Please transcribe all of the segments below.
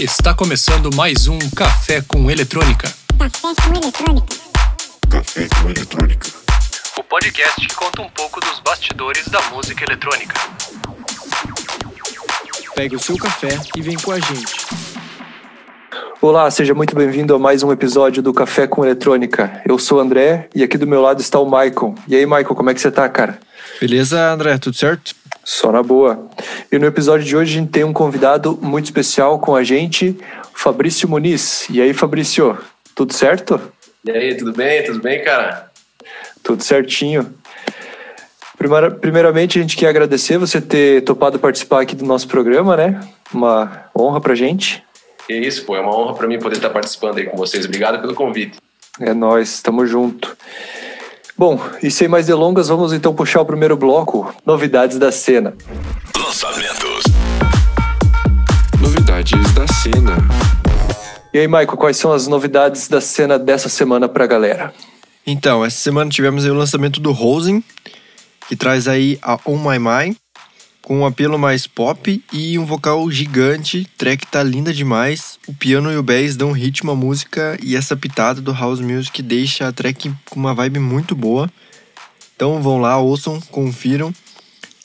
Está começando mais um Café com Eletrônica. Café com eletrônica. Café com eletrônica. O podcast que conta um pouco dos bastidores da música eletrônica. Pegue o seu café e vem com a gente. Olá, seja muito bem-vindo a mais um episódio do Café com Eletrônica. Eu sou o André e aqui do meu lado está o Michael. E aí, Michael, como é que você tá, cara? Beleza, André? Tudo certo? Só na boa. E no episódio de hoje a gente tem um convidado muito especial com a gente, Fabrício Muniz. E aí, Fabrício, tudo certo? E aí, tudo bem? Tudo bem, cara? Tudo certinho. Primeira- primeiramente, a gente quer agradecer você ter topado participar aqui do nosso programa, né? Uma honra pra gente. Que isso, pô, é uma honra pra mim poder estar participando aí com vocês. Obrigado pelo convite. É nóis, tamo junto. Bom, e sem mais delongas, vamos então puxar o primeiro bloco, novidades da cena. Lançamentos. Novidades da cena. E aí, Michael, quais são as novidades da cena dessa semana pra galera? Então, essa semana tivemos aí o lançamento do Rosen, que traz aí a On My Mind, com um apelo mais pop e um vocal gigante. Track tá linda demais. O piano e o bass dão ritmo à música e essa pitada do house music deixa a track com uma vibe muito boa. Então vão lá, ouçam, confiram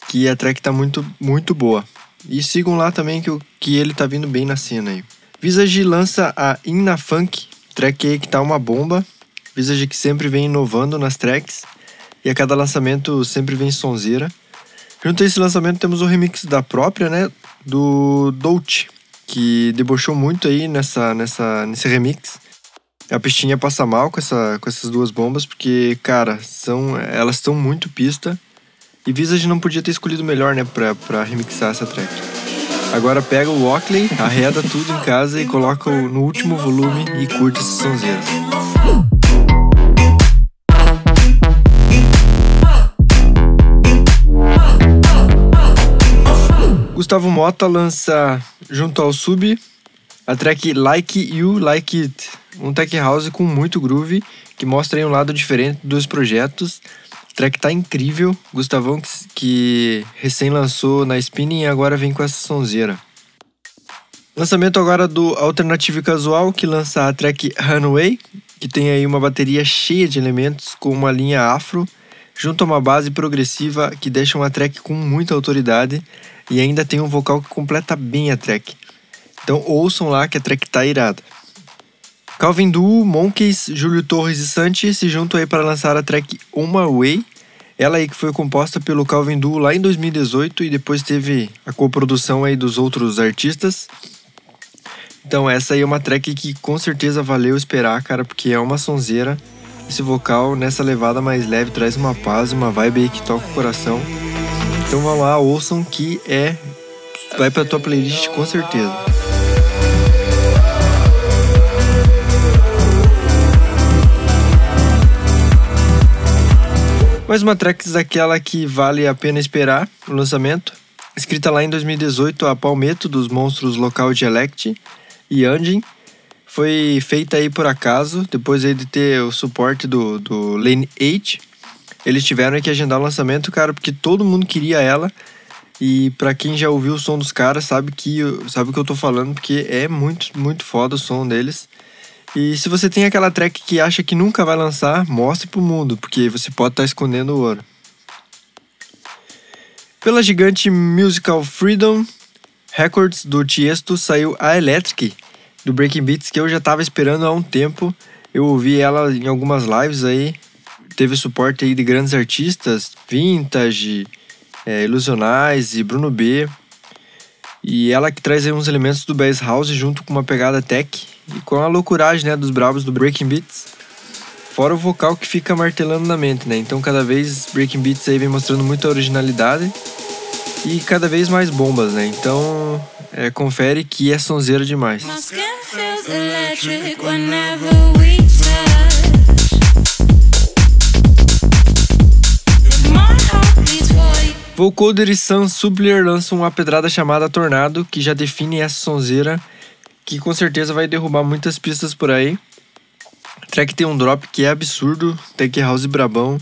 que a track tá muito, muito boa. E sigam lá também que, que ele tá vindo bem na cena aí. Visage lança a Inna Funk, track aí que tá uma bomba. Visage que sempre vem inovando nas tracks e a cada lançamento sempre vem sonzeira. Junto a esse lançamento temos o remix da própria, né, do Dolce, que debochou muito aí nessa, nessa, nesse remix. A pistinha passa mal com, essa, com essas duas bombas, porque, cara, são, elas estão muito pista. E Visage não podia ter escolhido melhor, né, pra, pra remixar essa track. Agora pega o Walkley, arreda tudo em casa e coloca no último volume e curte essa sonzeira. Gustavo Mota lança junto ao Sub a track Like You Like It, um tech house com muito groove que mostra um lado diferente dos projetos. A track tá incrível, Gustavão que, que recém lançou na Spinning e agora vem com essa sonzeira. Lançamento agora do Alternative Casual, que lança a track Runway, que tem aí uma bateria cheia de elementos com uma linha afro, junto a uma base progressiva que deixa uma track com muita autoridade e ainda tem um vocal que completa bem a track. Então ouçam lá que a track tá irada. Calvin Duo, Monkeys, Júlio Torres e Santi se juntam aí para lançar a track On My Way. Ela aí que foi composta pelo Calvin Duo lá em 2018 e depois teve a coprodução aí dos outros artistas. Então essa aí é uma track que com certeza valeu esperar, cara, porque é uma sonzeira. Esse vocal nessa levada mais leve traz uma paz, uma vibe aí que toca o coração. Então vão lá, ouçam que é vai pra tua playlist com certeza. Mais uma track daquela que vale a pena esperar o lançamento. Escrita lá em 2018 a Palmetto dos monstros Local Dialect e Anjin. Foi feita aí por acaso, depois aí de ter o suporte do, do Lane 8. Eles tiveram que agendar o lançamento, cara, porque todo mundo queria ela. E pra quem já ouviu o som dos caras, sabe que sabe o que eu tô falando, porque é muito, muito foda o som deles. E se você tem aquela track que acha que nunca vai lançar, mostre pro mundo, porque você pode estar escondendo o ouro. Pela gigante Musical Freedom Records do Tiesto saiu a Electric do Breaking Beats que eu já tava esperando há um tempo. Eu ouvi ela em algumas lives aí. Teve suporte aí de grandes artistas, Vintage, é, Ilusionais e Bruno B. E ela que traz aí uns elementos do Bass House junto com uma pegada tech e com a loucuragem né, dos bravos do Breaking Beats. Fora o vocal que fica martelando na mente, né? Então cada vez Breaking Beats aí vem mostrando muita originalidade e cada vez mais bombas, né? Então é, confere que é sonzeira demais. Vocoder e Sam Subler lançam uma pedrada chamada Tornado, que já define essa sonzeira, que com certeza vai derrubar muitas pistas por aí. A track tem um drop que é absurdo, Tech House brabão.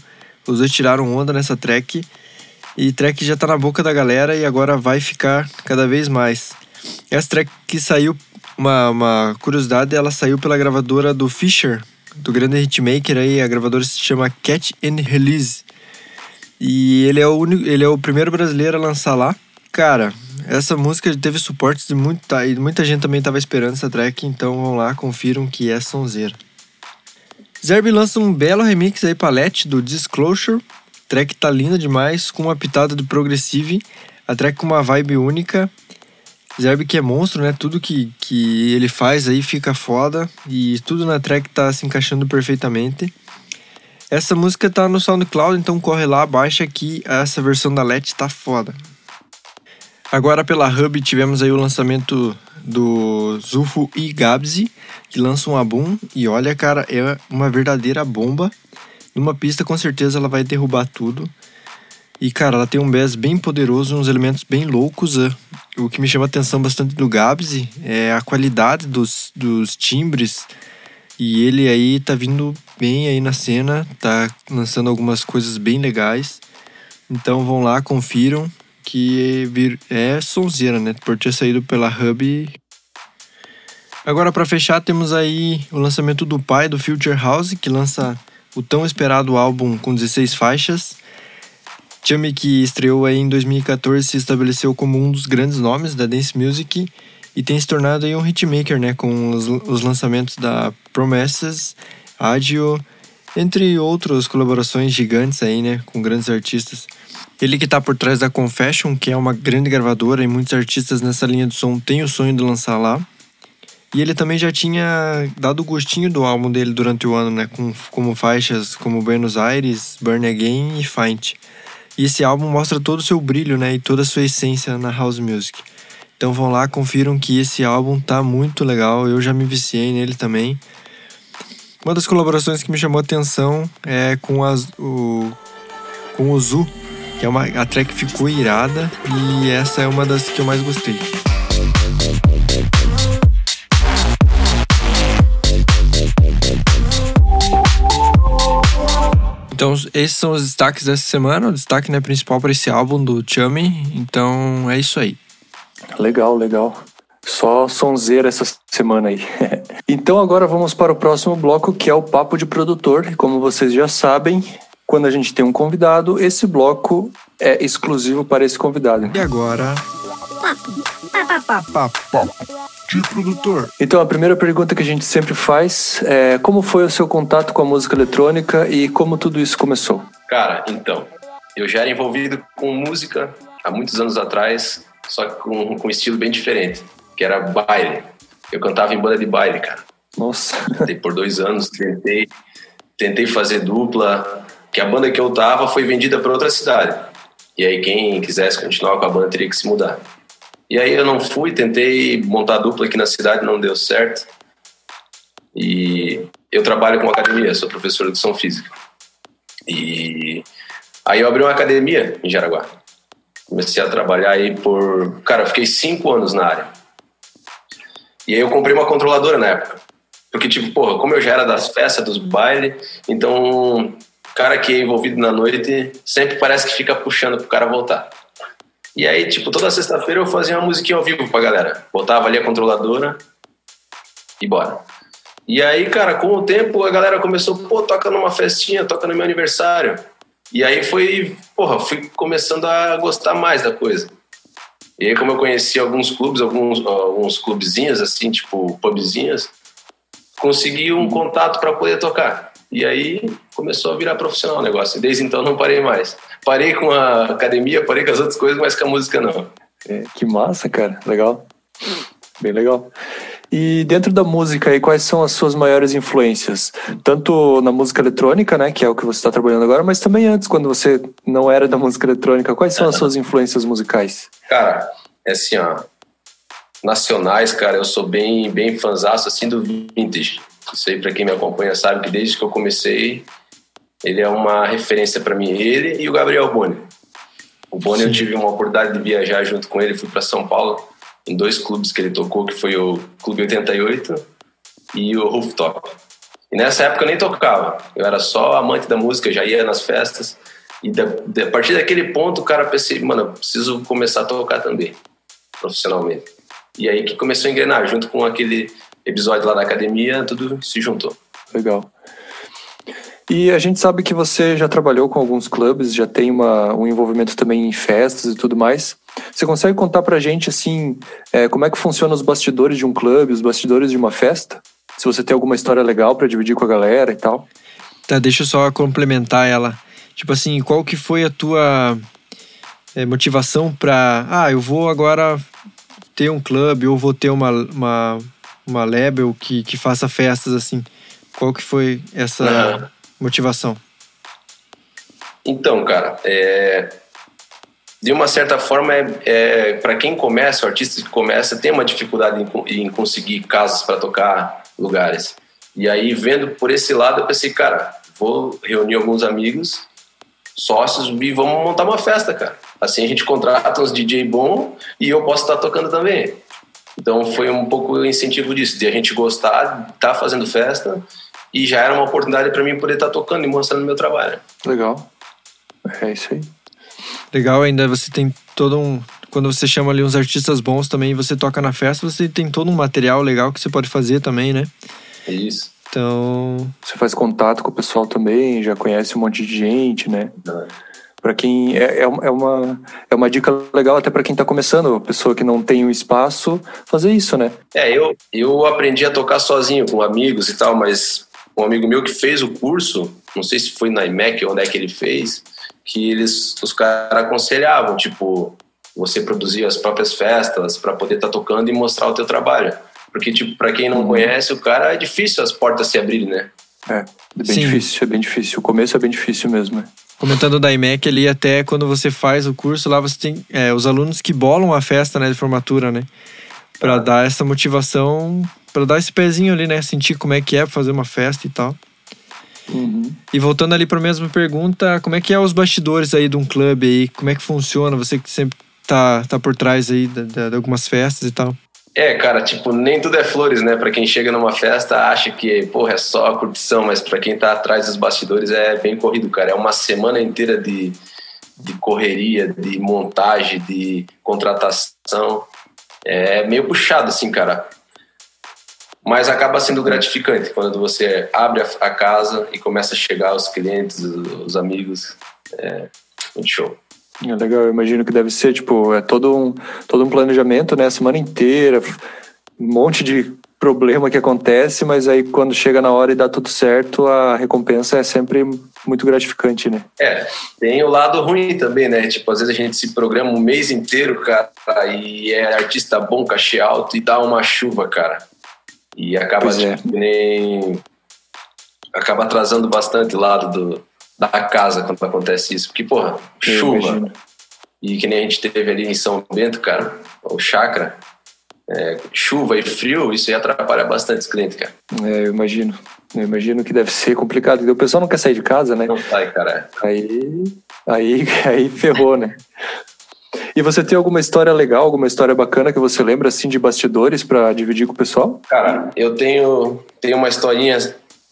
Os dois tiraram onda nessa track. E track já tá na boca da galera e agora vai ficar cada vez mais. Essa track que saiu uma, uma curiosidade, ela saiu pela gravadora do Fisher, do grande hitmaker aí, a gravadora se chama Catch and Release. E ele é o único, ele é o primeiro brasileiro a lançar lá. Cara, essa música teve suporte de muita e muita gente também tava esperando essa track, então vão lá, confiram que é sonzeira. Zerbe lança um belo remix aí palette do Disclosure. Track tá linda demais, com uma pitada do Progressive. A track com uma vibe única. Zerbe que é monstro, né? Tudo que, que ele faz aí fica foda. E tudo na track tá se encaixando perfeitamente. Essa música tá no SoundCloud, então corre lá, baixa que essa versão da Let tá foda. Agora pela Hub tivemos aí o lançamento do Zulfo e Gabzi, que lançam um álbum e olha, cara, é uma verdadeira bomba. Numa pista com certeza ela vai derrubar tudo. E cara, ela tem um bass bem poderoso, uns elementos bem loucos. é. O que me chama a atenção bastante do Gabzi é a qualidade dos, dos timbres. E ele aí tá vindo bem aí na cena, tá lançando algumas coisas bem legais. Então vão lá, confiram que é sonzeira, né? Por ter saído pela Hub. Agora para fechar temos aí o lançamento do pai do Future House, que lança o tão esperado álbum com 16 faixas. Chummy, que estreou aí em 2014, se estabeleceu como um dos grandes nomes da dance music e tem se tornado aí um hitmaker, né, com os, os lançamentos da Promises, Agio, entre outras colaborações gigantes aí, né, com grandes artistas. Ele que tá por trás da Confession, que é uma grande gravadora e muitos artistas nessa linha de som têm o sonho de lançar lá. E ele também já tinha dado o gostinho do álbum dele durante o ano, né, com, como faixas como Buenos Aires, Burn Again e Find. E esse álbum mostra todo o seu brilho, né, e toda a sua essência na house music. Então vão lá, confiram que esse álbum tá muito legal. Eu já me viciei nele também. Uma das colaborações que me chamou a atenção é com, as, o, com o Zu, que é uma, a track ficou irada e essa é uma das que eu mais gostei. Então, esses são os destaques dessa semana. O destaque né, principal para esse álbum do Chummy. Então, é isso aí. Legal, legal. Só sonzeira essa semana aí. então agora vamos para o próximo bloco, que é o Papo de Produtor. Como vocês já sabem, quando a gente tem um convidado, esse bloco é exclusivo para esse convidado. E agora. Papo de produtor. Então a primeira pergunta que a gente sempre faz é como foi o seu contato com a música eletrônica e como tudo isso começou? Cara, então, eu já era envolvido com música há muitos anos atrás, só que com, com um estilo bem diferente, que era baile. Eu cantava em banda de baile, cara. Nossa, Tentei por dois anos, tentei, tentei fazer dupla, que a banda que eu tava foi vendida para outra cidade. E aí quem quisesse continuar com a banda teria que se mudar. E aí eu não fui, tentei montar dupla aqui na cidade, não deu certo. E eu trabalho com academia, sou professor de educação física. E aí eu abri uma academia em Jaraguá. Comecei a trabalhar aí por. Cara, eu fiquei cinco anos na área. E aí eu comprei uma controladora na época. Porque, tipo, porra, como eu já era das festas, dos bailes, então cara que é envolvido na noite sempre parece que fica puxando pro cara voltar. E aí, tipo, toda sexta-feira eu fazia uma musiquinha ao vivo pra galera. Botava ali a controladora e bora. E aí, cara, com o tempo a galera começou, pô, toca numa festinha, toca no meu aniversário. E aí foi, porra, fui começando a gostar mais da coisa. E aí, como eu conheci alguns clubes, alguns, alguns clubezinhos, assim, tipo pubzinhos, consegui um contato para poder tocar. E aí começou a virar profissional o negócio. E desde então não parei mais. Parei com a academia, parei com as outras coisas, mas com a música não. é, que massa, cara. Legal. Bem legal. E dentro da música aí, quais são as suas maiores influências? Tanto na música eletrônica, né, que é o que você está trabalhando agora, mas também antes, quando você não era da música eletrônica, quais são as suas influências musicais? Cara, é assim, ó. Nacionais, cara, eu sou bem, bem fanzaço assim do vintage. Isso aí, pra quem me acompanha, sabe que desde que eu comecei, ele é uma referência para mim. Ele e o Gabriel Boni. O Boni, eu tive uma oportunidade de viajar junto com ele, fui para São Paulo, em dois clubes que ele tocou, que foi o Clube 88 e o Rooftop. E nessa época eu nem tocava, eu era só amante da música, já ia nas festas. E da, da- a partir daquele ponto, o cara pensei, mano, eu preciso começar a tocar também, profissionalmente. E aí que começou a engrenar, junto com aquele episódio lá da academia, tudo se juntou. Legal. E a gente sabe que você já trabalhou com alguns clubes, já tem uma, um envolvimento também em festas e tudo mais. Você consegue contar pra gente, assim, é, como é que funciona os bastidores de um clube, os bastidores de uma festa? Se você tem alguma história legal pra dividir com a galera e tal. Tá, deixa eu só complementar ela. Tipo assim, qual que foi a tua é, motivação pra... Ah, eu vou agora ter um clube ou vou ter uma, uma, uma label que, que faça festas assim. Qual que foi essa Aham. motivação? Então, cara, é, de uma certa forma, é, é, para quem começa, o artista que começa, tem uma dificuldade em, em conseguir casas para tocar lugares. E aí, vendo por esse lado, eu pensei, cara, vou reunir alguns amigos, sócios, e vamos montar uma festa, cara. Assim a gente contrata uns DJ bom e eu posso estar tocando também. Então foi um pouco o incentivo disso, de a gente gostar, de estar fazendo festa e já era uma oportunidade para mim poder estar tocando e mostrando meu trabalho. Legal. É isso aí. Legal, ainda você tem todo um. Quando você chama ali uns artistas bons também e você toca na festa, você tem todo um material legal que você pode fazer também, né? É isso. Então, Você faz contato com o pessoal também, já conhece um monte de gente, né? Né? Pra quem é, é uma- é uma é uma dica legal até pra quem tá começando, pessoa que não tem um espaço, fazer isso, né? É, eu, eu aprendi a tocar sozinho, com amigos e tal, mas um amigo meu que fez o curso, não sei se foi na IMEC ou onde é que ele fez, que eles, os caras aconselhavam, tipo, você produzir as próprias festas para poder estar tocando e mostrar o teu trabalho. Porque, tipo, para quem não conhece, o cara é difícil as portas se abrirem, né? É, é bem Sim. difícil, é bem difícil. O começo é bem difícil mesmo, né? Comentando da IMEC ali, até quando você faz o curso, lá você tem é, os alunos que bolam a festa né, de formatura, né? Pra dar essa motivação, pra dar esse pezinho ali, né? Sentir como é que é fazer uma festa e tal. Uhum. E voltando ali para a mesma pergunta, como é que é os bastidores aí de um clube aí? Como é que funciona? Você que sempre tá, tá por trás aí da- da- de, algumas festas e tal. É, cara, tipo, nem tudo é flores, né? Pra quem chega numa festa, acha que, porra, é só curtição, mas pra quem tá atrás dos bastidores é bem corrido, cara. É uma semana inteira de, de correria, de montagem, de contratação. É meio puxado, assim, cara. Mas acaba sendo gratificante quando você abre a, a casa e começa a chegar os clientes, os amigos. É muito show. É legal, eu imagino que deve ser, tipo, é todo um, todo um planejamento, né? A semana inteira, um monte de problema que acontece, mas aí quando chega na hora e dá tudo certo, a recompensa é sempre muito gratificante, né? É, tem o lado ruim também, né? Tipo, às vezes a gente se programa um mês inteiro, cara, e é artista bom, cachê alto, e dá uma chuva, cara. E acaba é. tipo, que nem. Acaba atrasando bastante o lado do, da casa quando acontece isso. Porque, porra, Eu chuva. imagino. E que nem a gente teve ali em São Bento, cara, o Chakra. é, chuva e frio, isso aí atrapalha bastante os clientes, cara. É, eu imagino. Eu imagino que deve ser complicado. O pessoal não quer sair de casa, né? Não sai, cara. Aí, aí, aí ferrou, né? E você tem alguma história legal, alguma história bacana que você lembra, assim, de bastidores pra dividir com o pessoal? Cara, eu tenho, tenho uma historinha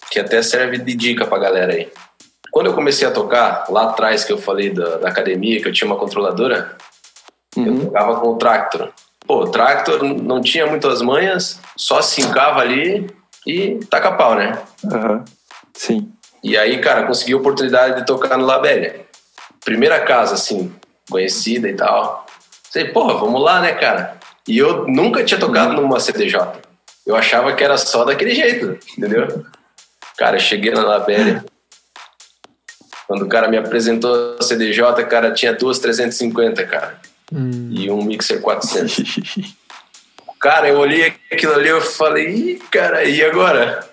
que até serve de dica pra galera aí. Quando eu comecei a tocar, lá atrás que eu falei da, da academia, que eu tinha uma controladora, eu Uhum. tocava com o Tractor. Pô, o Tractor não tinha muitas manhas, só sincava ali e taca pau, né? Aham. Sim. E aí, cara, consegui a oportunidade de tocar no Labélia. Primeira casa, assim, conhecida e tal. Falei, porra, vamos lá, né, cara? E eu nunca tinha tocado numa CDJ. Eu achava que era só daquele jeito, entendeu? Cara, eu cheguei na Labélia. Quando o cara me apresentou a CDJ, cara, tinha duas 350, cara. E um mixer 400. Cara, eu olhei aquilo ali eu falei, Ih, cara, e agora?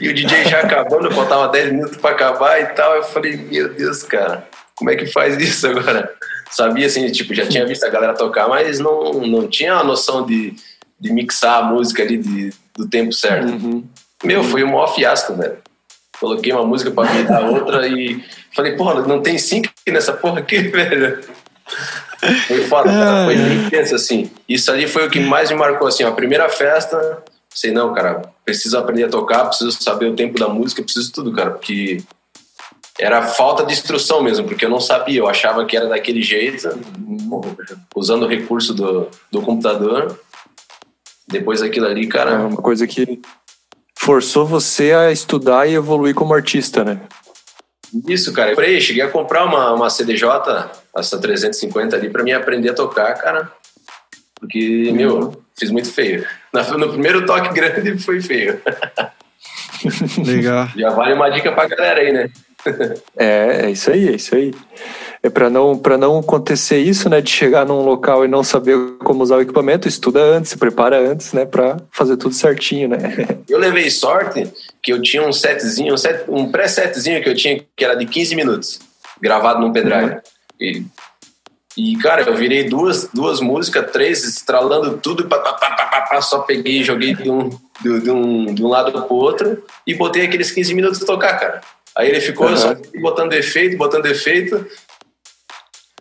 E o DJ já acabando, faltava 10 minutos pra acabar e tal. Eu falei, meu Deus, cara, como é que faz isso agora? Sabia assim, tipo, já tinha visto a galera tocar, mas não, não tinha a noção de, de mixar a música ali de, do tempo certo. Uhum. Meu, foi um maior fiasco, velho. Coloquei uma música pra virar outra e falei, porra, não tem sync nessa porra aqui, velho. Foi foda, cara. Foi bem intenso, assim. Isso ali foi o que mais me marcou, assim, ó. A primeira festa, sei não, cara, preciso aprender a tocar, preciso saber o tempo da música, preciso tudo, cara, porque era falta de instrução mesmo, porque eu não sabia, eu achava que era daquele jeito, usando o recurso do, do computador, Depois daquilo ali, É cara, uma coisa que forçou você a estudar e evoluir como artista, né? isso, cara. Eu falei, cheguei a comprar uma, uma CDJ, essa 350 ali, pra mim aprender a tocar, cara. Porque, meu, fiz muito feio. Na- No primeiro toque grande foi feio. Legal. Já vale uma dica pra galera aí, né? É, é isso aí, é isso aí. É para não para não acontecer isso, né, de chegar num local e não saber como usar o equipamento, estuda antes, se prepara antes, né, para fazer tudo certinho, né? Eu levei sorte que eu tinha um setzinho, um, set- um pré-setzinho que eu tinha que era de 15 minutos, gravado num pendrive. E, e, cara, eu virei duas, duas músicas, três, estralando tudo, pá, pá, pá, pá, só peguei joguei de um, de, de um, de um lado pro outro e botei aqueles 15 minutos de tocar, cara. Aí ele ficou Uhum. só botando efeito, botando efeito.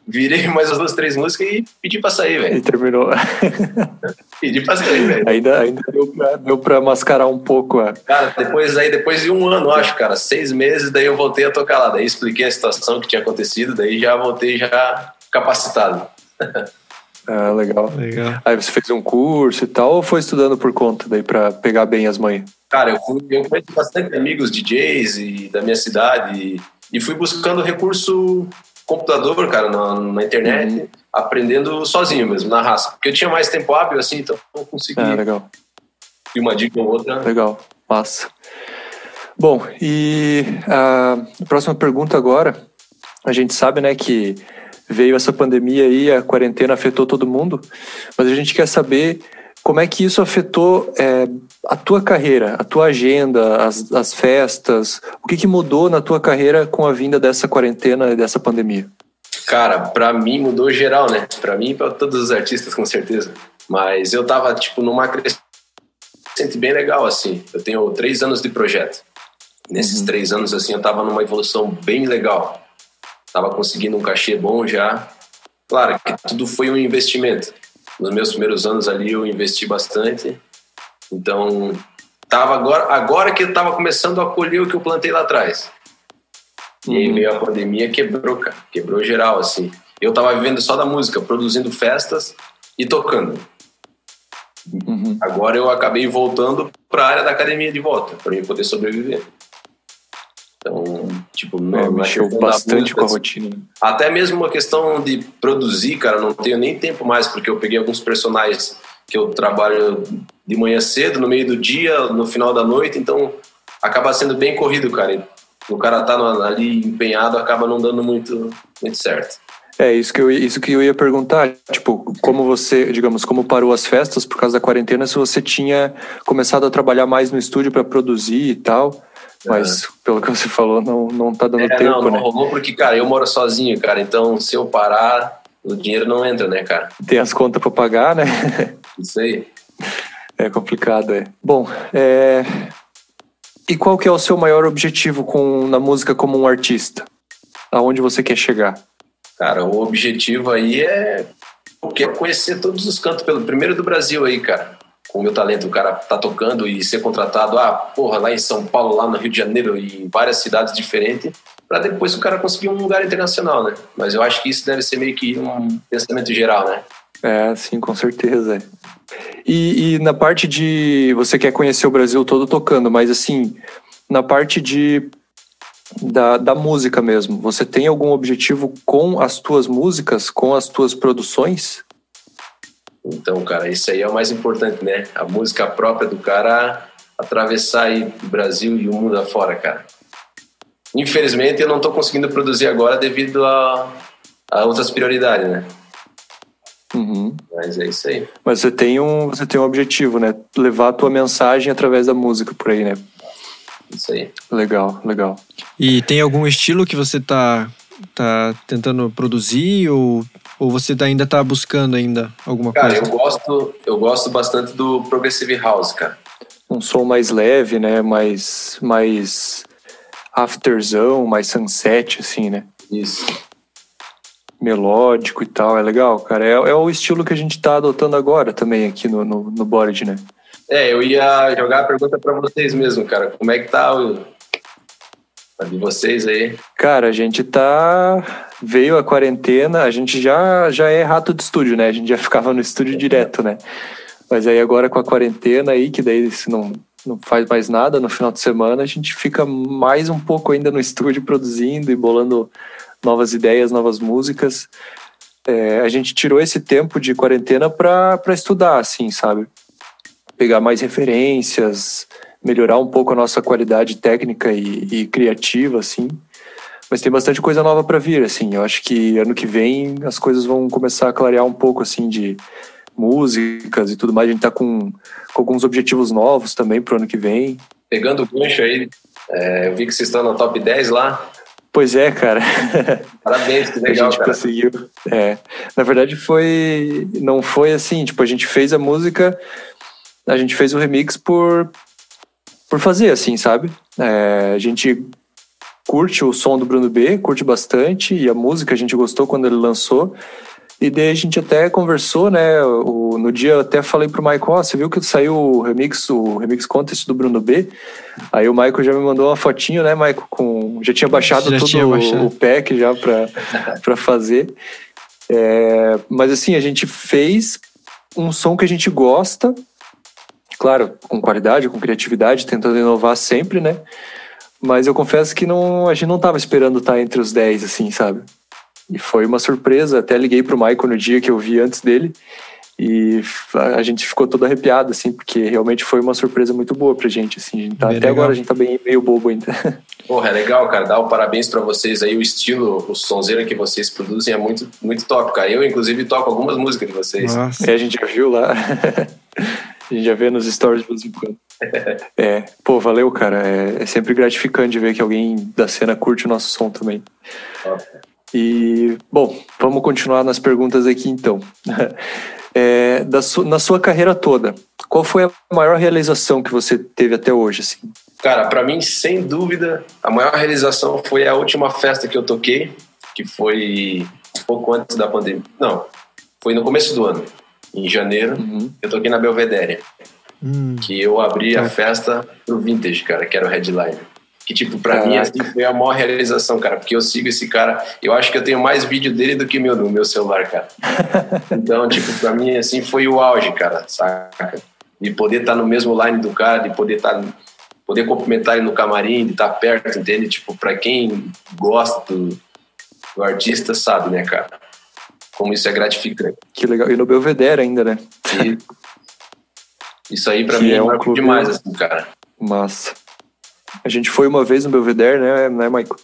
Virei mais as duas, três músicas e pedi pra sair, E velho. terminou. Pedi pra sair, velho. ainda ainda deu pra, deu pra mascarar um pouco a Cara, depois aí, depois de um ano, acho, cara, seis meses, daí eu voltei a tocar lá. Daí expliquei a situação que tinha acontecido, daí já voltei já capacitado. ah, legal. Legal. Aí você fez um curso e tal, ou foi estudando por conta daí para pegar bem as manhas? Cara, eu, fui, eu conheço bastante amigos DJs e da minha cidade e, e fui buscando recurso computador, cara, na, na internet, aprendendo sozinho mesmo, na raça. Porque eu tinha mais tempo hábil, assim, então eu consegui Ah, legal. ir uma dica ou outra. Legal, massa. Bom, e a próxima pergunta agora. A gente sabe, né, que veio essa pandemia aí, a quarentena afetou todo mundo, mas a gente quer saber como é que isso afetou é, a tua carreira, a tua agenda, as, as festas, o que, que mudou na tua carreira com a vinda dessa quarentena e dessa pandemia? Cara, pra mim mudou geral, né? Pra mim e pra todos os artistas, com certeza. Mas eu tava, tipo, numa crescente bem legal, assim. Eu tenho três anos de projeto. Nesses três anos, assim, eu tava numa evolução bem legal. Tava conseguindo um cachê bom já. Claro que tudo foi um investimento. Nos meus primeiros anos ali eu investi bastante. Então, tava agora, agora que eu tava começando a colher o que eu plantei lá atrás. E aí veio a pandemia, quebrou, cara. Quebrou geral, assim. Eu tava vivendo só da música, produzindo festas e tocando. Uhum. Agora eu acabei voltando pra área da academia de volta, pra mim poder sobreviver. Então, tipo, É, mexeu bastante com a rotina. Até mesmo uma questão de produzir, cara, não tenho nem tempo mais, porque eu peguei alguns personagens que eu trabalho de manhã cedo, no meio do dia, no final da noite, então acaba sendo bem corrido, cara. E o cara tá ali empenhado, acaba não dando muito, muito certo. É, isso que, eu, isso que eu ia perguntar, tipo, como você, digamos, como parou as festas por causa da quarentena, se você tinha começado a trabalhar mais no estúdio para produzir e tal, mas pelo que você falou, não, não tá dando É, tempo, não, não né? rolou porque, cara, eu moro sozinho, cara, então se eu parar, o dinheiro não entra, né, cara? Tem as contas para pagar, né? Isso aí. É complicado, é. Bom, é... e qual que é o seu maior objetivo com, na música como um artista? Aonde você quer chegar? Cara, o objetivo aí é quero conhecer todos os cantos, pelo primeiro do Brasil aí, cara. Com o meu talento, o cara tá tocando e ser contratado, ah, porra, lá em São Paulo, lá no Rio de Janeiro e em várias cidades diferentes, para depois o cara conseguir um lugar internacional, né? Mas eu acho que isso deve ser meio que um pensamento geral, né? É, sim, com certeza. E, e na parte de. Você quer conhecer o Brasil todo tocando, mas assim, na parte de. Da, da música mesmo, você tem algum objetivo com as tuas músicas, com as tuas produções? Então, cara, isso aí é o mais importante, né? A música própria do cara atravessar aí o Brasil e o mundo afora, cara. Infelizmente, eu não tô conseguindo produzir agora devido a, a outras prioridades, né? Uhum. Mas é isso aí. Mas você tem um, você tem um objetivo, né? Levar a tua mensagem através da música por aí, né? Isso aí. Legal, legal. E tem algum estilo que você tá, tá tentando produzir ou, ou você tá- ainda tá buscando ainda alguma Cara, coisa? eu gosto, eu gosto bastante do Progressive House, cara. Um som mais leve, né? Mais, mais afterzão, mais sunset, assim, né? Isso. melódico e tal, é legal, cara. É, é o estilo que a gente tá adotando agora também aqui no, no, no board, né? É, eu ia jogar a pergunta pra vocês mesmo, cara. Como é que tá o... a de vocês aí? Cara, a gente tá. Veio a quarentena, a gente já, já é rato de estúdio, né? A gente já ficava no estúdio direto, né? Mas aí agora com a quarentena aí, que daí se não, não faz mais nada no final de semana, a gente fica mais um pouco ainda no estúdio produzindo e bolando novas ideias, novas músicas. É, a gente tirou esse tempo de quarentena para estudar, assim, sabe? Pegar mais referências, melhorar um pouco a nossa qualidade técnica e, e criativa, assim. Mas tem bastante coisa nova para vir, assim. Eu acho que ano que vem as coisas vão começar a clarear um pouco, assim, de músicas e tudo mais. A gente tá com, com alguns objetivos novos também pro ano que vem. Pegando o gancho aí, é, eu vi que vocês estão no top 10 lá. Pois é, cara. Parabéns, que a legal, gente cara. conseguiu. É. Na verdade, foi. Não foi assim, tipo, a gente fez a música, a gente fez o remix por, por fazer, assim, sabe? É, a gente curte o som do Bruno B, curte bastante, e a música a gente gostou quando ele lançou. E daí a gente até conversou, né? O, no dia eu até falei pro Michael, ó, você viu que saiu o remix, o remix contest do Bruno B? Aí o Michael já me mandou uma fotinho, né, Michael? Com, já tinha baixado Já todo tinha o- baixado. o pack já pra, pra fazer. É, mas assim, a gente fez um som que a gente gosta, claro, com qualidade, com criatividade, tentando inovar sempre, né? Mas eu confesso que não, a gente não tava esperando estar entre os 10, assim, sabe? E foi uma surpresa. Até liguei pro Michael no dia que eu vi antes dele. E a gente ficou todo arrepiado, assim, porque realmente foi uma surpresa muito boa pra gente, assim. A gente tá- até legal. agora a gente tá bem meio bobo ainda. Porra, é legal, cara. Dá um parabéns pra vocês aí. O estilo, o sonzeiro que vocês produzem é muito, muito top, cara. Eu, inclusive, toco algumas músicas de vocês. Nossa. É, a gente já viu lá. a gente já vê nos stories de vez em quando. É, pô, valeu, cara. É, é sempre gratificante ver que alguém da cena curte o nosso som também. E, bom, vamos continuar nas perguntas aqui então. É, da su- na sua carreira toda, qual foi a maior realização que você teve até hoje? Assim? Cara, pra mim, sem dúvida, a maior realização foi a última festa que eu toquei, que foi um pouco antes da pandemia. Não, foi no começo do ano, em janeiro. Eu toquei na Belvedere, Hum, que eu abri a Tá. festa pro Vintage, cara, que era o headline. Que, tipo, pra mim, Caraca. assim, foi a maior realização, cara, porque eu sigo esse cara. Eu acho que eu tenho mais vídeo dele do que meu no meu celular, cara. Então, tipo, pra mim, assim, foi o auge, cara, saca? De poder estar no mesmo line do cara, de poder estar. Poder cumprimentar ele no camarim, de estar perto, entende? Tipo, pra quem gosta do, do artista, sabe, né, cara? Como isso é gratificante. Que legal. E no Belvedere ainda, né? E isso aí, pra Que mim, é é um clube- demais, assim, cara. Massa. A gente foi uma vez no Belvedere, né, né, Michael?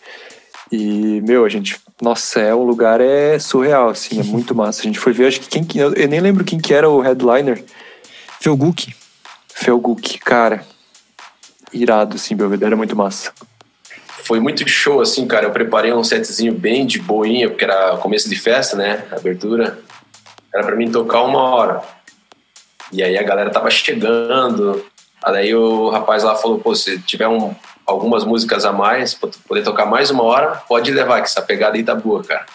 E, meu, a gente. Nossa, é um lugar é surreal, assim, é muito massa. A gente foi ver, acho que quem. que- Eu, eu nem lembro quem que era o headliner. Felguk. Felguk, cara. Irado, assim, Belvedere é muito massa. Foi muito show, assim, cara. Eu preparei um setzinho bem de boinha, porque era começo de festa, né? Abertura. Era pra mim tocar uma hora. E aí a galera tava chegando. Aí o rapaz lá falou: pô, se tiver um, algumas músicas a mais, pra poder tocar mais uma hora, pode levar, que essa pegada aí tá boa, cara.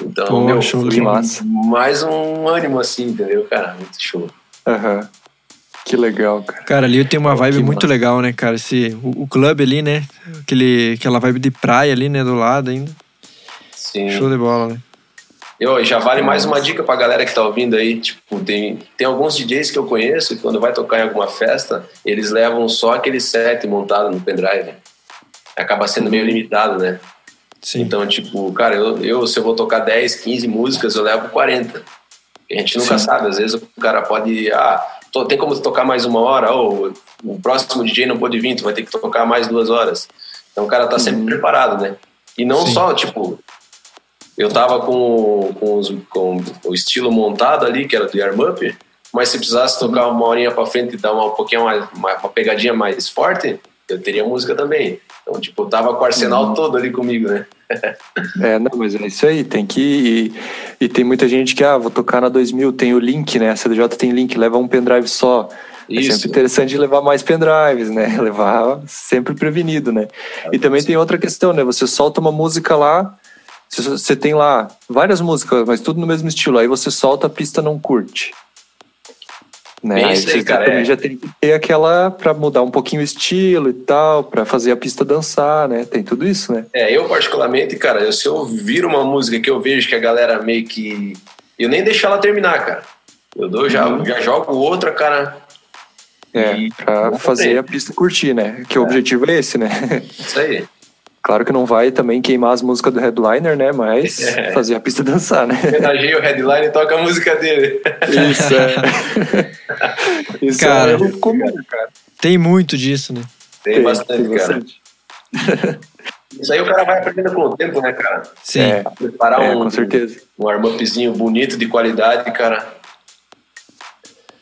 Então, Pô, meu, show de massa. mais um ânimo, assim, entendeu, cara? Muito show. Aham. Que legal, cara. Cara, ali tem uma vibe que muito massa. legal, né, cara? Esse, o, o clube ali, né? Aquele, aquela vibe de praia ali, né, do lado ainda. Sim. Show de bola, né? Eu, já vale mais uma dica pra galera que tá ouvindo aí. Tipo, tem, tem alguns DJs que eu conheço que quando vai tocar em alguma festa, eles levam só aquele set montado no pendrive. Acaba sendo meio limitado, né? Sim. Então, tipo, cara, eu, eu se eu vou tocar 10, 15 músicas, eu levo 40. A gente nunca Sim. sabe, às vezes o cara pode. Ah, tem como tocar mais uma hora, ou o próximo DJ não pode vir, tu vai ter que tocar mais duas horas. Então o cara tá sempre preparado, né? E não Sim. só, tipo, eu tava com, com, os- com o estilo montado ali, que era do Yarm Up, mas se precisasse tocar uma horinha pra frente e dar uma, um pouquinho mais, uma, uma pegadinha mais forte, eu teria música também. Então, tipo, eu tava com o arsenal todo ali comigo, né? É, não, mas é isso aí, tem que ir. E, e tem muita gente que, ah, vou tocar na 2000, tem o link, né? A CDJ tem link, leva um pendrive só. É Isso. sempre interessante levar mais pendrives, né? Levar sempre prevenido, né? E também tem outra questão, né? Você solta uma música lá, você tem lá várias músicas, mas tudo no mesmo estilo. Aí você solta, a pista não curte. Né? Bem Aí você cara, também é. já tem que ter aquela pra mudar um pouquinho o estilo e tal, pra fazer a pista dançar, né? Tem tudo isso, né? É, eu particularmente, cara, se eu ouvir uma música que eu vejo que a galera meio que. Eu nem deixo ela terminar, cara. Eu dou, já, Uhum. já jogo outra, cara. É, E- pra fazer a pista curtir, né? Que o objetivo é esse, né? Isso aí. Claro que não vai também queimar as músicas do headliner, né? Mas É. fazer a pista dançar, né? Homenageei o headline e toca a música dele. Isso, é. Isso Cara. é comum, cara. Tem muito disso, né? Tem, bastante, tem cara. bastante. Isso aí o cara vai aprendendo com o tempo, né, cara? Sim. É, Preparar é, um, com certeza. um warm-upzinho bonito, de qualidade, cara.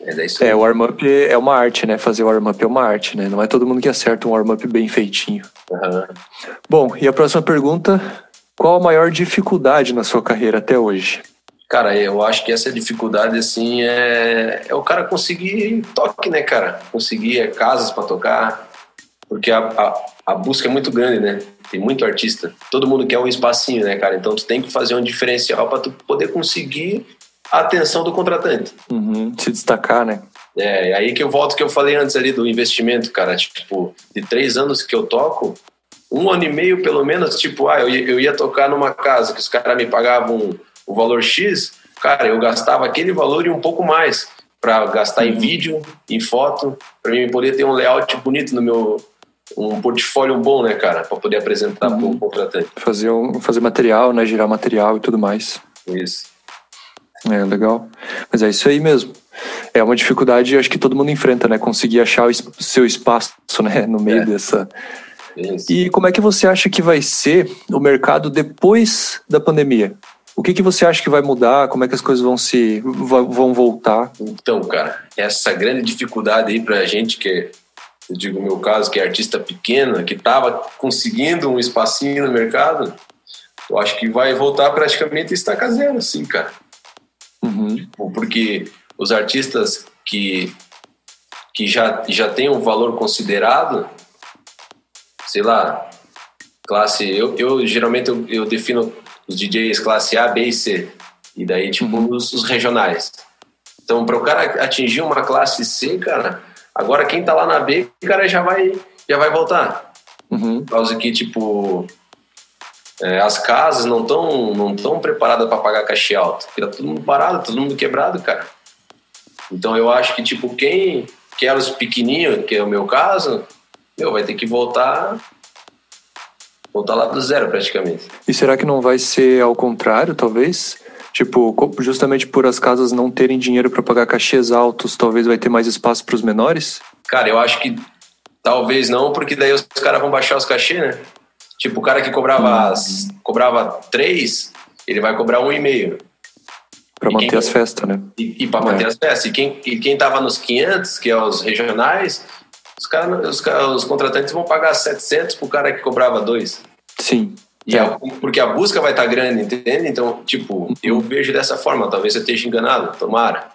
É isso aí. É, o warm-up é uma arte, né? Fazer o warm-up é uma arte, né? Não é todo mundo que acerta um warm-up bem feitinho. Aham. Bom, e a próxima pergunta: qual a maior dificuldade na sua carreira até hoje? Cara, eu acho que essa dificuldade, assim, é, é o cara conseguir toque, né, cara? Conseguir é, casas pra tocar. Porque a, a, a busca é muito grande, né? Tem muito artista. Todo mundo quer um espacinho, né, cara? Então tu tem que fazer um diferencial pra tu poder conseguir a atenção do contratante. Uhum, se destacar, né? É, aí que eu volto que eu falei antes ali do investimento, cara. Tipo, de três anos que eu toco, um ano e meio pelo menos, tipo, ah, eu, ia- eu ia tocar numa casa que os caras me pagavam o valor X, cara, eu gastava aquele valor e um pouco mais para gastar em vídeo, em foto, para mim poder ter um layout bonito no meu um portfólio bom, né, cara, para poder apresentar para o contratante. Fazer, um, fazer material, né? Girar material e tudo mais. Isso. É, legal. Mas é isso aí mesmo. É uma dificuldade, acho que todo mundo enfrenta, né? Conseguir achar o seu espaço, né? No meio É. dessa. Isso. E como é que você acha que vai ser o mercado depois da pandemia? O que, que você acha que vai mudar? Como é que as coisas vão se vão voltar? Então, cara, essa grande dificuldade aí pra gente que, eu digo o meu caso, que é artista pequena, que tava conseguindo um espacinho no mercado, eu acho que vai voltar praticamente a estaca zero, assim, cara. Uhum. Porque os artistas que, que já, já têm um valor considerado, sei lá, classe. Eu, eu geralmente eu, eu defino os DJs classe A, B e C. E daí, tipo, os, os regionais. Então, para o cara atingir uma classe C, cara, agora quem tá lá na B, o cara já vai, já vai voltar. Uhum. Por causa que, tipo, é, as casas não estão não tão preparadas para pagar cachê alto. Porque tá todo mundo parado, todo mundo quebrado, cara. Então eu acho que, tipo, quem quer os pequenininhos, que é o meu caso, meu, vai ter que voltar. Voltar lá do zero, praticamente. E será que não vai ser ao contrário, talvez? Tipo, justamente por as casas não terem dinheiro para pagar cachês altos, talvez vai ter mais espaço para os menores? Cara, eu acho que talvez não, porque daí os caras vão baixar os cachê, né? Tipo, o cara que cobrava, as- cobrava três, ele vai cobrar um e meio. Para manter quem- as festas, né? E, e para manter É. as festas. E quem, e quem tava nos 500, que é os regionais, os, cara, os, os contratantes vão pagar 700 pro cara que cobrava dois. Sim. E É. a- porque a busca vai estar grande, entende? Então, tipo, eu vejo dessa forma. Talvez eu esteja enganado, tomara.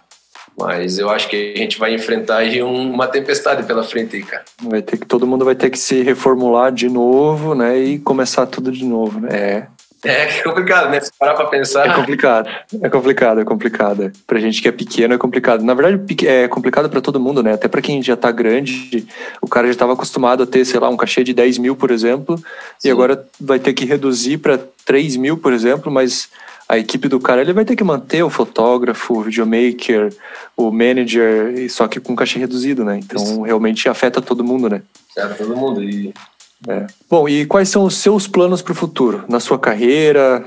Mas eu acho que a gente vai enfrentar aí um- uma tempestade pela frente aí, cara. Vai ter que, todo mundo vai ter que se reformular de novo, né? E começar tudo de novo, né? É. É complicado, né? Se parar pra pensar. É complicado, é complicado, é complicado. Pra gente que é pequeno é complicado. Na verdade, é complicado pra todo mundo, né? Até pra quem já tá grande, o cara já estava acostumado a ter, sei lá, um cachê de 10 mil, por exemplo, e Sim. agora vai ter que reduzir pra 3 mil, por exemplo, mas a equipe do cara ele vai ter que manter o fotógrafo, o videomaker, o manager, só que com cachê reduzido, né? Então Isso. realmente afeta todo mundo, né? É, todo mundo. E, É. Bom, e quais são os seus planos para o futuro? Na sua carreira,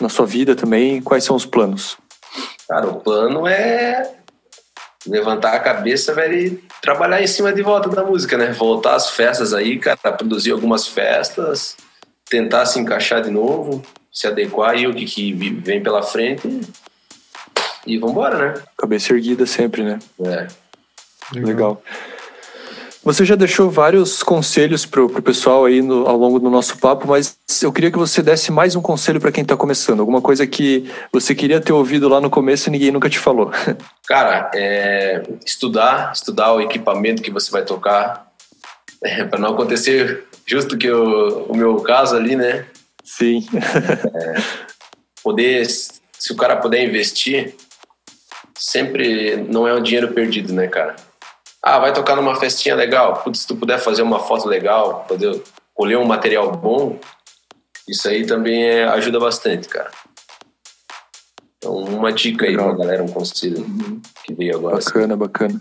na sua vida também, quais são os planos? cara, o plano é levantar a cabeça, velho, e trabalhar em cima de volta da música, né? Voltar às festas aí, cara, produzir algumas festas, tentar se encaixar de novo, se adequar e o que, que vem pela frente. E vambora, né? Cabeça erguida sempre, né? É. Legal. Você já deixou vários conselhos pro, pro pessoal aí no- ao longo do nosso papo, mas eu queria que você desse mais um conselho para quem está começando. Alguma coisa que você queria ter ouvido lá no começo e ninguém nunca te falou. Cara, é, estudar, estudar o equipamento que você vai tocar, é, para não acontecer justo que o, o meu caso ali, né? Sim. Poder, se o cara puder investir, sempre não é um dinheiro perdido, né, cara? Ah, vai tocar numa festinha legal. Putz, se tu puder fazer uma foto legal, poder colher um material bom, isso aí também é- ajuda bastante, cara. Então, uma dica aí Legal. pra galera, um conselho que veio agora. Bacana, bacana.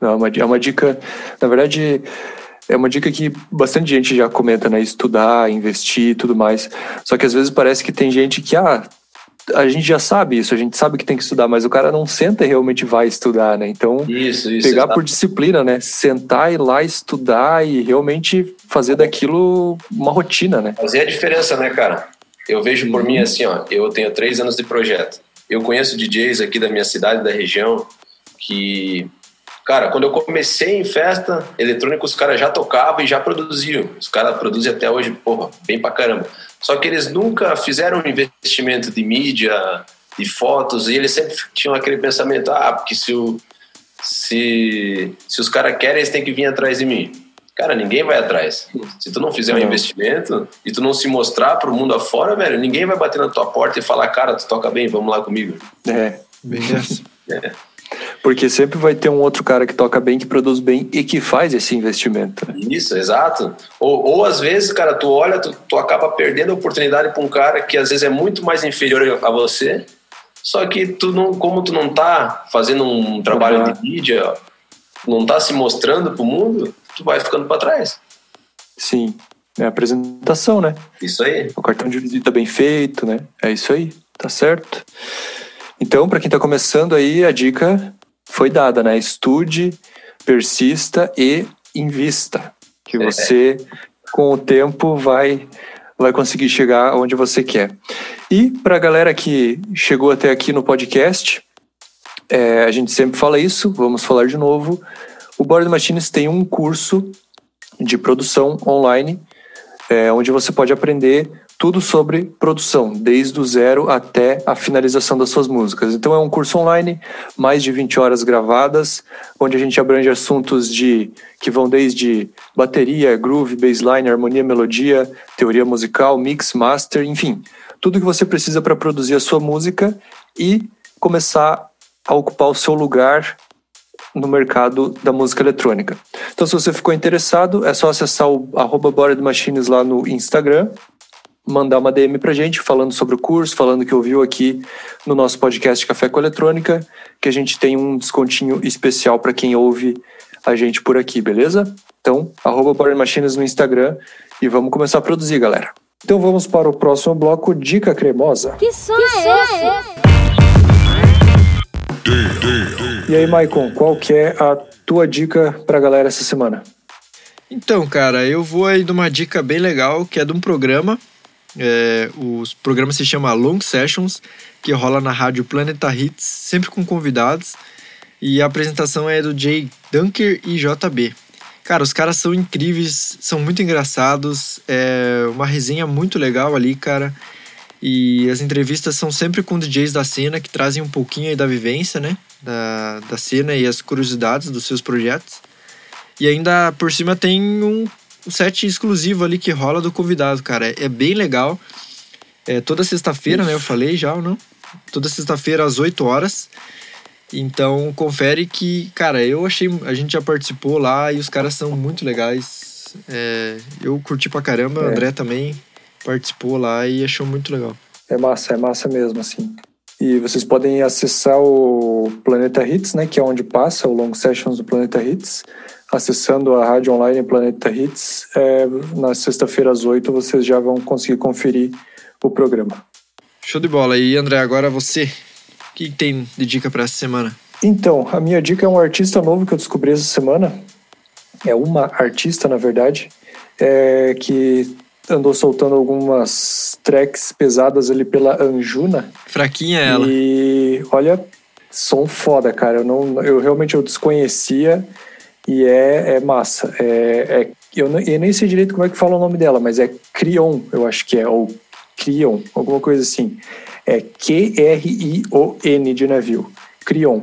Não, é uma, é uma dica, na verdade, é uma dica que bastante gente já comenta, né? Estudar, investir e tudo mais. Só que às vezes parece que tem gente que, ah, a gente já sabe isso, a gente sabe que tem que estudar, mas o cara não senta e realmente vai estudar, né? Então, Isso, isso. pegar exato. por disciplina, né? Sentar e ir lá estudar e realmente fazer daquilo uma rotina, né? Fazer a diferença, né, cara? Eu vejo por mim assim, ó. Eu tenho três anos de projeto. Eu conheço DJs aqui da minha cidade, da região, que, cara, quando eu comecei em festa eletrônica, os caras já tocavam e já produziam. Os caras produzem até hoje, porra, bem pra caramba. Só que eles nunca fizeram um investimento de mídia, de fotos, e eles sempre tinham aquele pensamento, ah, porque se o, se, se os caras querem, eles têm que vir atrás de mim. Cara, ninguém vai atrás. Se tu não fizer um Não. investimento e tu não se mostrar pro mundo afora, velho, ninguém vai bater na tua porta e falar, cara, tu toca bem, vamos lá comigo. É. Bem dessa. Porque sempre vai ter um outro cara que toca bem, que produz bem e que faz esse investimento. né? Isso, exato. Ou, ou às vezes, cara, tu olha, tu, tu acaba perdendo a oportunidade pra um cara que às vezes é muito mais inferior a você, só que tu não, como tu não tá fazendo um trabalho Uhum. de mídia, não tá se mostrando pro mundo, tu vai ficando pra trás. Sim. É a apresentação, né? Isso aí. O cartão de visita bem feito, né? É isso aí, tá certo. Então, para quem tá começando aí, a dica foi dada, né? Estude, persista e invista. Que É. você, com o tempo, vai, vai conseguir chegar onde você quer. E para a galera que chegou até aqui no podcast, é, a gente sempre fala isso, vamos falar de novo. O Board Machines tem um curso de produção online é, onde você pode aprender tudo sobre produção, desde o zero até a finalização das suas músicas. Então é um curso online, mais de 20 horas gravadas, onde a gente abrange assuntos de que vão desde bateria, groove, bassline, harmonia, melodia, teoria musical, mix, master, enfim, tudo que você precisa para produzir a sua música e começar a ocupar o seu lugar no mercado da música eletrônica. Então, se você ficou interessado, é só acessar o arroba Machines lá no Instagram, mandar uma DM pra gente falando sobre o curso, falando que ouviu aqui no nosso podcast Café com Eletrônica, que a gente tem um descontinho especial para quem ouve a gente por aqui, beleza? Então, arroba Bored Machines no Instagram e vamos começar a produzir, galera. Então vamos para o próximo bloco, Dica Cremosa. Que som é esse? E aí, Maicon, qual que é a tua dica pra galera essa semana? Então, cara, eu vou aí de uma dica bem legal, que é de um programa. É, o programa se chama Long Sessions, que rola na rádio Planeta Hits, sempre com convidados. E a apresentação é do Jay Dunker e JB. Cara, os caras são incríveis, são muito engraçados, é uma resenha muito legal ali, cara. E as entrevistas são sempre com DJs da cena que trazem um pouquinho aí da vivência, né? Da, da cena e as curiosidades dos seus projetos. E ainda por cima tem um, um set exclusivo ali que rola do convidado, cara. É, é bem legal. É toda sexta-feira, né? Eu falei já ou não? Toda sexta-feira às 8 horas. Então confere que, cara, eu achei. A gente já participou lá e os caras são muito legais. É, eu curti pra caramba, o É. André também participou lá e achou muito legal. É massa, é massa mesmo, assim. E vocês podem acessar o Planeta Hits, né, que é onde passa o Long Sessions do Planeta Hits. Acessando a rádio online Planeta Hits, é, na sexta-feira às 8 vocês já vão conseguir conferir o programa. Show de bola. E André, agora você. O que tem de dica pra essa semana? Então, a minha dica é um artista novo que eu descobri essa semana. É uma artista, na verdade, é, que andou soltando algumas tracks pesadas ali pela Anjuna. Fraquinha ela. E olha, som foda, cara. Eu, não, eu realmente eu desconhecia e é, é massa. É, é- eu, não- eu nem sei direito como é que fala o nome dela, mas é Crion, eu acho que é, ou Crion, alguma coisa assim. É Q-R-I-O-N de navio. Crion.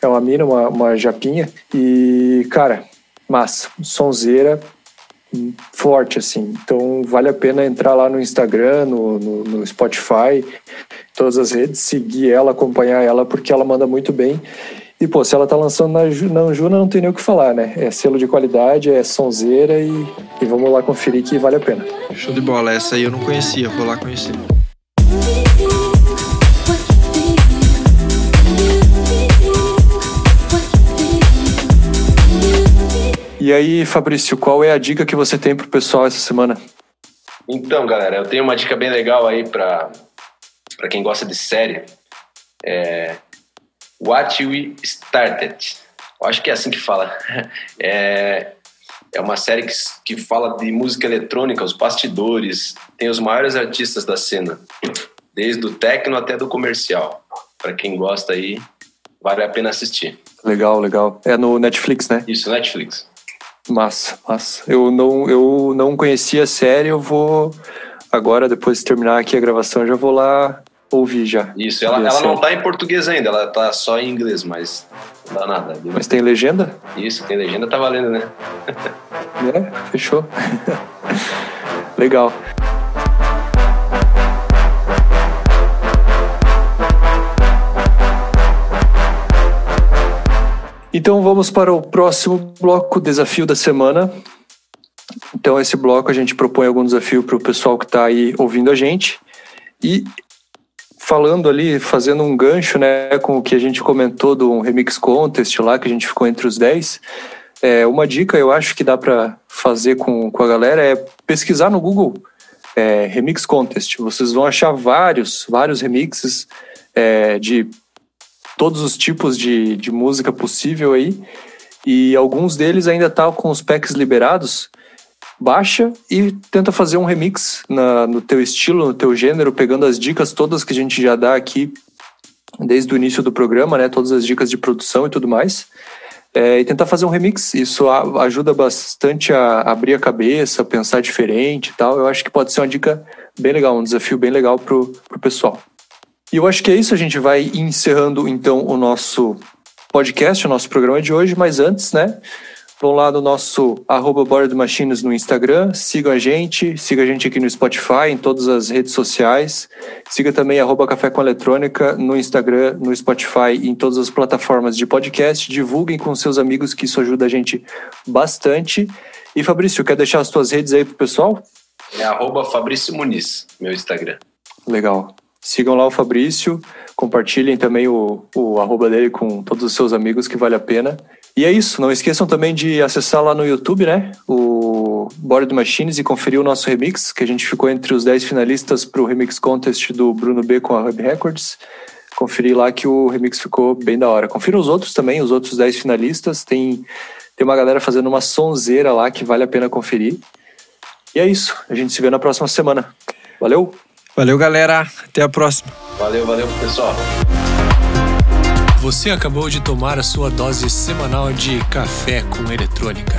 É uma mina, uma, uma japinha. E, cara, massa. Sonzeira hum, forte, assim. Então, vale a pena entrar lá no Instagram, no, no, no Spotify, todas as redes, seguir ela, acompanhar ela, porque ela manda muito bem. E, pô, se ela tá lançando na, na Anjuna, não tem nem o que falar, né? É selo de qualidade, é sonzeira e, e vamos lá conferir que vale a pena. Show de bola, essa aí eu não conhecia, vou lá conhecer. E aí, Fabrício, qual é a dica que você tem pro pessoal essa semana? Então, galera, eu tenho uma dica bem legal aí para quem gosta de série. É, What We Started. Eu acho que é assim que fala. É, é uma série que, que fala de música eletrônica, os bastidores. Tem os maiores artistas da cena, desde o techno até do comercial. Pra quem gosta aí, vale a pena assistir. Legal, legal. É no Netflix, né? Isso, Netflix. Massa, massa. Eu não, eu não conhecia a série, eu vou agora, depois de terminar aqui a gravação, já vou lá ouvir já. Isso, ela, ela não tá em português ainda, ela tá só em inglês, mas não dá nada. Mas tem legenda? Isso, tem legenda, tá valendo, né? É, fechou. Legal. Então vamos para o próximo bloco, desafio da semana. Então esse bloco a gente propõe algum desafio para o pessoal que está aí ouvindo a gente e falando ali, fazendo um gancho, né, com o que a gente comentou do remix contest lá que a gente ficou entre os 10. É, uma dica eu acho que dá para fazer com, com a galera é pesquisar no Google é, Remix Contest. Vocês vão achar vários, vários remixes é, de todos os tipos de, de música possível aí. E alguns deles ainda tá com os packs liberados. Baixa e tenta fazer um remix na, no teu estilo, no teu gênero, pegando as dicas todas que a gente já dá aqui desde o início do programa, né? Todas as dicas de produção e tudo mais. É, e tentar fazer um remix. Isso ajuda bastante a abrir a cabeça, pensar diferente e tal. Eu acho que pode ser uma dica bem legal, um desafio bem legal pro, pro pessoal. E eu acho que é isso. A gente vai encerrando então o nosso podcast, o nosso programa de hoje. Mas antes, né? Vão lá no nosso arroba Board Machines no Instagram, sigam a gente, siga a gente aqui no Spotify, em todas as redes sociais. Siga também arroba Café com Eletrônica no Instagram, no Spotify e em todas as plataformas de podcast. Divulguem com seus amigos que isso ajuda a gente bastante. E Fabrício, quer deixar as tuas redes aí pro pessoal? É arroba Fabrício Muniz, meu Instagram. Legal. Sigam lá o Fabrício, compartilhem também o, o arroba dele com todos os seus amigos, que vale a pena. E é isso, não esqueçam também de acessar lá no YouTube, né? O Board Machines e conferir o nosso remix, que a gente ficou entre os 10 finalistas para o Remix Contest do Bruno B com a Hub Records. Conferir lá que o remix ficou bem da hora. Confira os outros também, os outros 10 finalistas. Tem, tem uma galera fazendo uma sonzeira lá que vale a pena conferir. E é isso, a gente se vê na próxima semana. Valeu! Valeu, galera. Até a próxima. Valeu, valeu, pessoal. Você acabou de tomar a sua dose semanal de café com eletrônica.